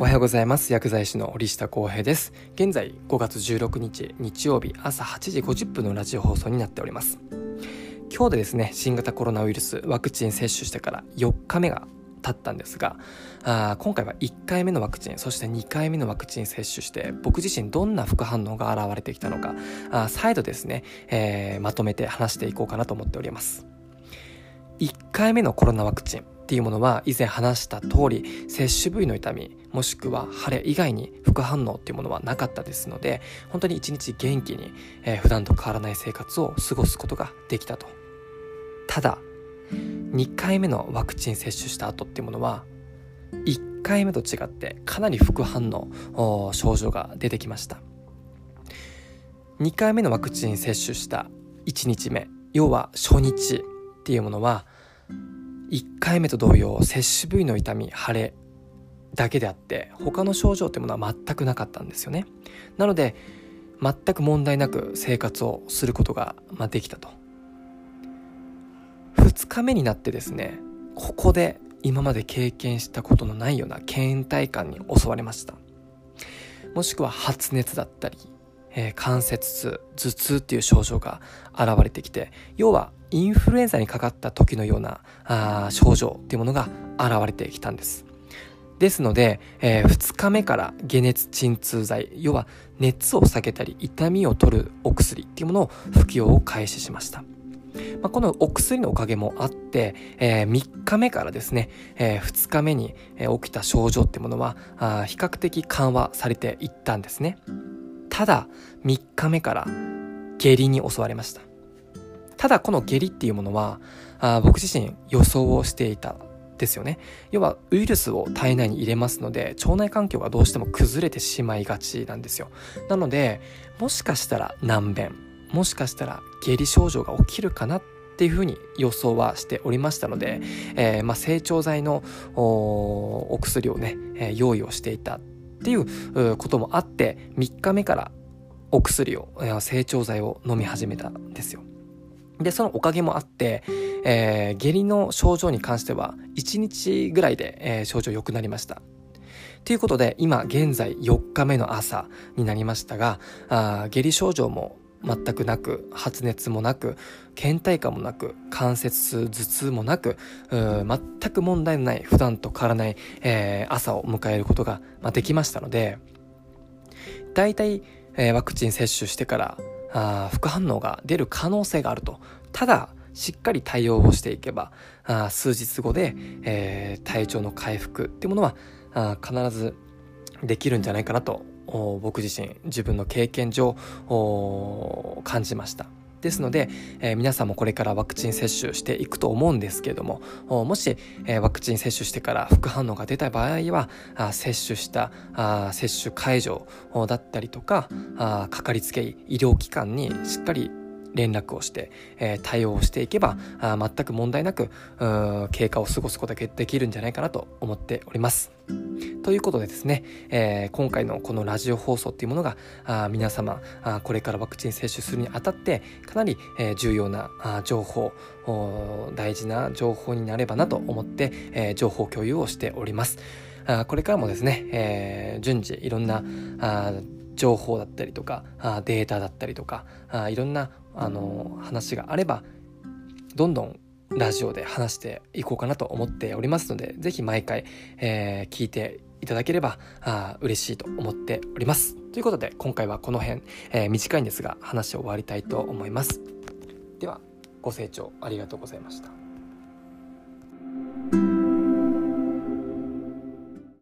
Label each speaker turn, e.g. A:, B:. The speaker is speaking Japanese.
A: おはようございます。薬剤師の折下康平です。現在5月16日日曜日朝8時50分のラジオ放送になっております。今日でですね新型コロナウイルスワクチン接種してから4日目が経ったんですがあ今回は1回目のワクチンそして2回目のワクチン接種して僕自身どんな副反応が現れてきたのかあ再度ですね、えー、まとめて話していこうかなと思っております。1回目のコロナワクチン。っていうものは以前話した通り接種部位の痛みもしくは腫れ以外に副反応っていうものはなかったですので本当に一日元気に、えー、普段と変わらない生活を過ごすことができたと。ただ2回目のワクチン接種した後っていうものは1回目と違ってかなり副反応症状が出てきました。2回目のワクチン接種した1日目要は初日っていうものは1回目と同様接種部位の痛み腫れだけであって他の症状ってものは全くなかったんですよね。なので全く問題なく生活をすることができたと。2日目になってですねここで今まで経験したことのないような倦怠感に襲われました。もしくは発熱だったりえー、関節痛頭痛っていう症状が現れてきて要はインフルエンザにかかった時のようなあ症状っていうものが現れてきたんですですので、えー、2日目から解熱鎮痛剤要は熱を避けたり痛みを取るお薬っていうものを服用を開始しましたまあ、このお薬のおかげもあって、えー、3日目からですね、えー、2日目に起きた症状っていうものはあ比較的緩和されていったんですね。ただ3日目から下痢に襲われました。ただこの下痢っていうものはあ僕自身予想をしていたですよね。要はウイルスを体内に入れますので腸内環境がどうしても崩れてしまいがちなんですよ。なのでもしかしたら難便もしかしたら下痢症状が起きるかなっていうふうに予想はしておりましたので、えー、まあ、成長剤のお薬をね、えー、用意をしていたっていうこともあって3日目からお薬を成長剤を飲み始めたんですよ。でそのおかげもあって、えー、下痢の症状に関しては1日ぐらいで、えー、症状良くなりました。ということで今現在4日目の朝になりましたがあ下痢症状も全くなく発熱もなく倦怠感もなく関節頭痛もなく全く問題のない普段と変わらない、えー、朝を迎えることが、まあ、できましたので大体、えー、ワクチン接種してからあ副反応が出る可能性があると。ただしっかり対応をしていけばあ数日後で、えー、体調の回復っていうものはあ必ずできるんじゃないかなと僕自身自分の経験上感じました。ですので、えー、皆さんもこれからワクチン接種していくと思うんですけどももし、えー、ワクチン接種してから副反応が出た場合はあ接種したあ接種会場だったりとかあかかりつけ医医療機関にしっかり連絡をして、えー、対応をしていけばあ全く問題なく経過を過ごすことができるんじゃないかなと思っております。ということでですね、えー、今回のこのラジオ放送っていうものがあ皆様あこれからワクチン接種するにあたってかなり、えー、重要なあ情報大事な情報になればなと思って、えー、情報共有をしております。あこれからもですね、えー、順次いろんなあ情報だったりとかあデータだったりとかあいろんなあの話があればどんどんラジオで話していこうかなと思っておりますので是非毎回、えー、聞いていただければあ嬉しいと思っております。ということで今回はこの辺、えー、短いんですが話を終わりたいと思います。ではご清聴ありがとうございました。